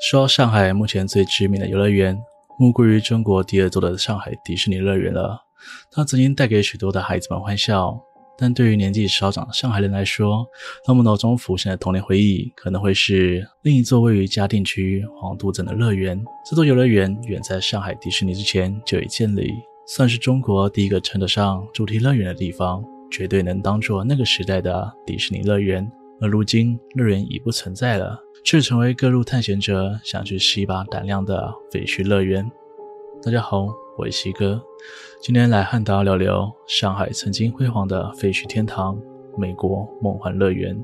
说到上海目前最知名的游乐园，莫过于中国第二座的上海迪士尼乐园了。它曾经带给许多的孩子们欢笑，但对于年纪稍长的上海人来说，他们脑中浮现的童年回忆可能会是另一座位于嘉定区黄渡镇的乐园。这座游乐园远在上海迪士尼之前就已建立，算是中国第一个称得上主题乐园的地方，绝对能当做那个时代的迪士尼乐园。而如今，乐园已不存在了。却成为各路探险者想去试一把胆量的废墟乐园。大家好，我是西哥，今天来和大家聊聊上海曾经辉煌的废墟天堂——美国梦幻乐园。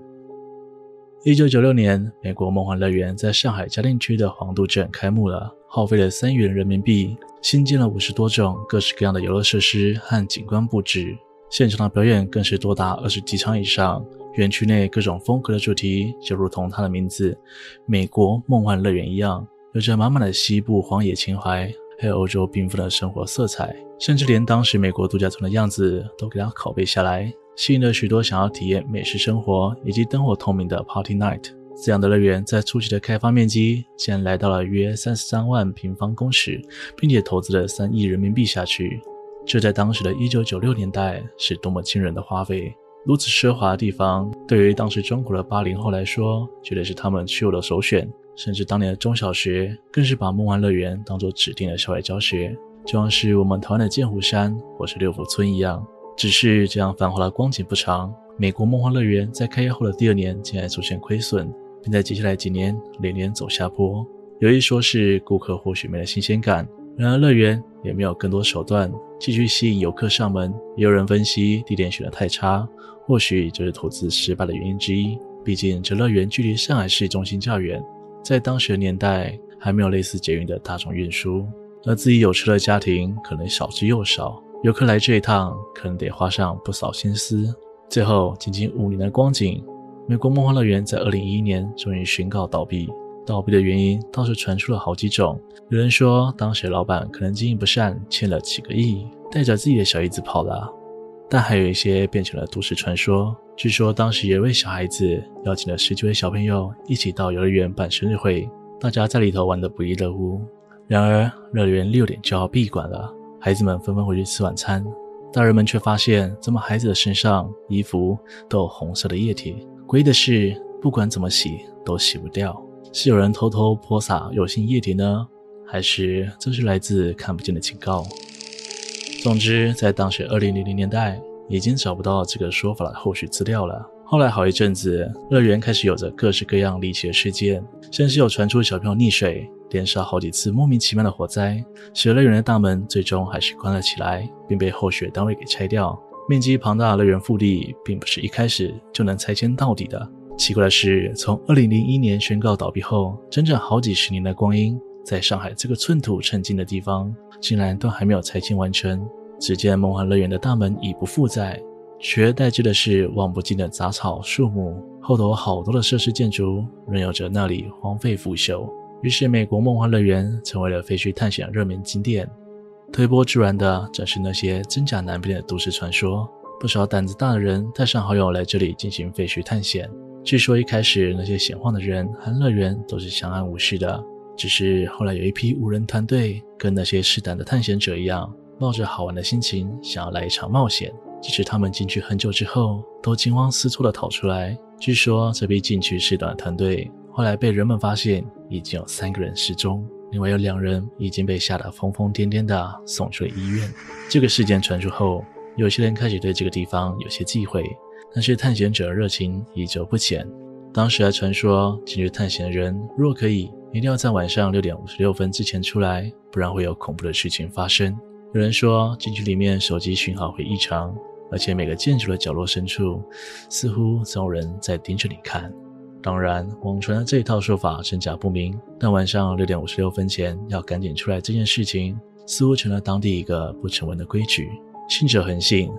一九九六年，美国梦幻乐园在上海嘉定区的黄渡镇开幕了，耗费了三亿元人民币，新建了五十多种各式各样的游乐设施和景观布置，现场的表演更是多达二十几场以上。园区内各种风格的主题，就如同它的名字“美国梦幻乐园”一样，有着满满的西部荒野情怀，还有欧洲缤纷的生活色彩，甚至连当时美国度假村的样子都给它拷贝下来，吸引了许多想要体验美式生活以及灯火通明的 Party Night。这样的乐园在初期的开发面积竟然来到了约三十三万平方公尺，并且投资了三亿人民币下去，这在当时的一九九六年代是多么惊人的花费！如此奢华的地方，对于当时中国的八零后来说，绝对是他们去游的首选。甚至当年的中小学，更是把梦幻乐园当作指定的校外教学，就像是我们台湾的剑湖山或是六福村一样。只是这样繁华的光景不长，美国梦幻乐园在开业后的第二年，竟然出现亏损，并在接下来几年连连走下坡。有一说是顾客或许没了新鲜感。然而，乐园也没有更多手段继续吸引游客上门。也有人分析，地点选得太差，或许就是投资失败的原因之一。毕竟，这乐园距离上海市中心较远，在当时的年代还没有类似捷运的大众运输，而自己有车的家庭可能少之又少，游客来这一趟可能得花上不少心思。最后，仅仅五年的光景，美国梦幻乐园在二零一一年终于宣告倒闭。倒闭的原因倒是传出了好几种。有人说，当时老板可能经营不善，欠了几个亿，带着自己的小姨子跑了。但还有一些变成了都市传说。据说当时有一位小孩子邀请了十几位小朋友一起到游乐园办生日会，大家在里头玩得不亦乐乎。然而，乐园六点就要闭馆了，孩子们纷纷回去吃晚餐，大人们却发现，怎么孩子的身上、衣服都有红色的液体？诡异的是，不管怎么洗都洗不掉。是有人偷偷泼洒有性液体呢，还是这是来自看不见的警告？总之，在当时二零零零年代，已经找不到这个说法的后续资料了。后来好一阵子，乐园开始有着各式各样离奇的事件，甚至有传出小朋友溺水，连烧好几次莫名其妙的火灾，使乐园的大门最终还是关了起来，并被后续单位给拆掉。面积庞大的乐园腹地，并不是一开始就能拆迁到底的。奇怪的是，从2001年宣告倒闭后，整整好几十年的光阴，在上海这个寸土寸金的地方，竟然都还没有拆迁完成。只见梦幻乐园的大门已不复在，取而代之的是望不尽的杂草树木，后头好多的设施建筑仍有着那里荒废腐朽。于是，美国梦幻乐园成为了废墟探险热门景点。推波助澜的，正是那些真假难辨的都市传说。不少胆子大的人带上好友来这里进行废墟探险。据说一开始那些闲晃的人和乐园都是相安无事的，只是后来有一批五人团队跟那些试胆的探险者一样，抱着好玩的心情想要来一场冒险。即使他们进去很久之后，都惊慌失措地逃出来。据说这批进去试胆的团队后来被人们发现已经有三个人失踪，另外有两人已经被吓得疯疯癫癫地送去了医院。这个事件传出后，有些人开始对这个地方有些忌讳。但是探险者的热情依旧不减。当时还传说，进去探险的人若可以，一定要在晚上六点五十六分之前出来，不然会有恐怖的事情发生。有人说，进去里面手机讯号会异常，而且每个建筑的角落深处，似乎总有人在盯着你看。当然，网传的这一套说法真假不明，但晚上六点五十六分前要赶紧出来这件事情，似乎成了当地一个不成文的规矩，信者恒信。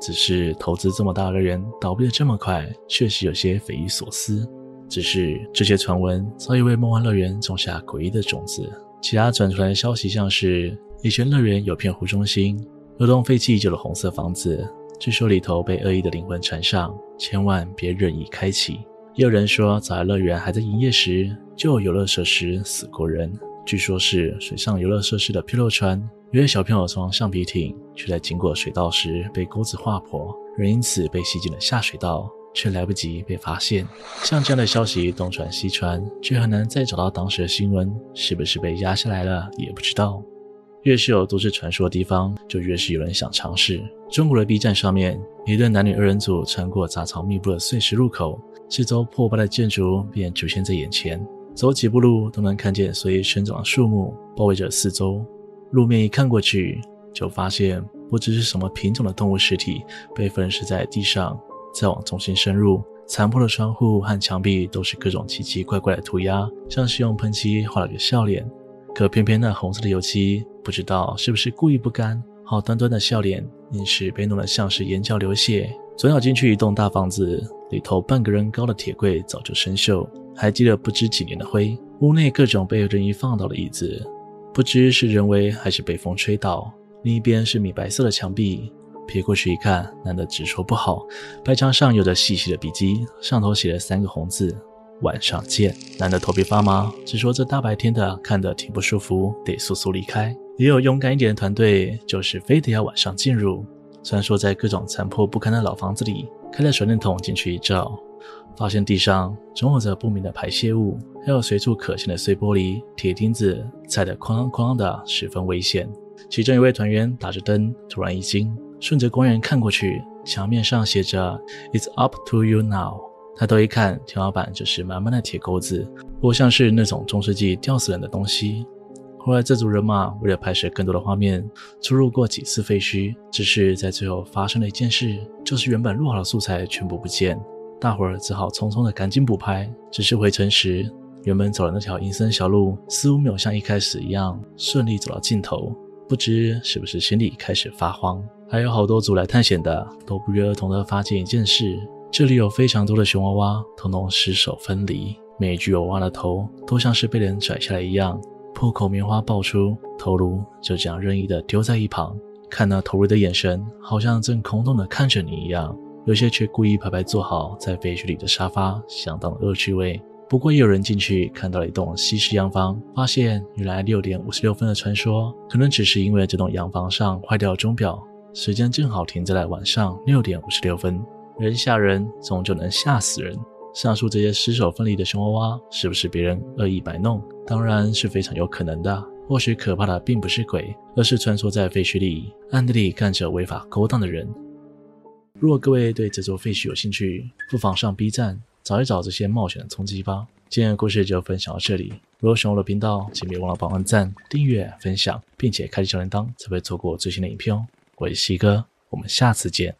只是投资这么大的乐园倒闭的这么快，确实有些匪夷所思。只是这些传闻早已为梦幻乐园种下诡异的种子。其他传出来的消息像是，以前乐园有片湖中心，有栋废弃已久的红色房子，据说里头被恶意的灵魂缠上，千万别任意开启。也有人说，早在乐园还在营业时，就有游乐设施死过人。据说是水上游乐设施的漂流船，有些小朋友从橡皮艇，却在经过水道时被钩子划破，人因此被吸进了下水道，却来不及被发现。像这样的消息东传西传，却很难再找到当时的新闻，是不是被压下来了也不知道。越是有都市传说的地方，就越是有人想尝试。中国的 B 站上面，一对男女二人组穿过杂草密布的碎石路口，四周破败的建筑便出现在眼前。走几步路都能看见随意生长的树木包围着四周。路面一看过去，就发现不知是什么品种的动物尸体被分尸在地上。再往中心深入，残破的窗户和墙壁都是各种奇奇怪怪的涂鸦，像是用喷漆画了个笑脸。可偏偏那红色的油漆，不知道是不是故意不干，好端端的笑脸，硬是被弄得像是眼角流血。转角进去一栋大房子，里头半个人高的铁柜早就生锈，还积了不知几年的灰。屋内各种被任意放倒的椅子，不知是人为还是被风吹倒。另一边是米白色的墙壁，瞥过去一看，难得直说不好。白墙上有着细细的笔迹，上头写了三个红字。晚上见，男的头皮发麻，只说这大白天的看得挺不舒服，得速速离开。也有勇敢一点的团队，就是非得要晚上进入。虽然说在各种残破不堪的老房子里，开了手电筒进去一照，发现地上总有着不明的排泄物，还有随处可见的碎玻璃、铁钉子踩得哐啷哐啷的，十分危险。其中一位团员打着灯，突然一惊，顺着光源看过去，墙面上写着 “It's up to you now”。抬头一看，天花板就是满满的铁钩子，不像是那种中世纪吊死人的东西。后来这组人马为了拍摄更多的画面，出入过几次废墟，只是在最后发生了一件事，就是原本录好的素材全部不见，大伙儿只好匆匆的赶紧补拍。只是回程时，原本走的那条阴森小路，似乎没有像一开始一样顺利走到尽头，不知是不是心里开始发慌。还有好多组来探险的，都不约而同的发现一件事。这里有非常多的熊娃娃，统统尸首分离，每一具娃娃的头都像是被人拽下来一样，破口棉花爆出，头颅就这样任意的丢在一旁，看那头颅的眼神，好像正空洞的看着你一样。有些却故意排排坐好在废墟里的沙发，相当恶趣味。不过也有人进去看到了一栋西式洋房，发现原来六点五十六分的传说，可能只是因为这栋洋房上坏掉钟表，时间正好停在了晚上六点五十六分。人吓人，终究能吓死人。上述这些尸首分离的熊娃娃，是不是别人恶意摆弄？当然是非常有可能的。或许可怕的并不是鬼，而是穿梭在废墟里、暗地里干着违法勾当的人。如果各位对这座废墟有兴趣，不妨上 B 站找一找这些冒险的冲击吧。今天的故事就分享到这里。如果喜欢我的频道，请别忘了帮我按赞、订阅、分享，并且开启小铃铛，才不会错过最新的影片哦。我是西哥，我们下次见。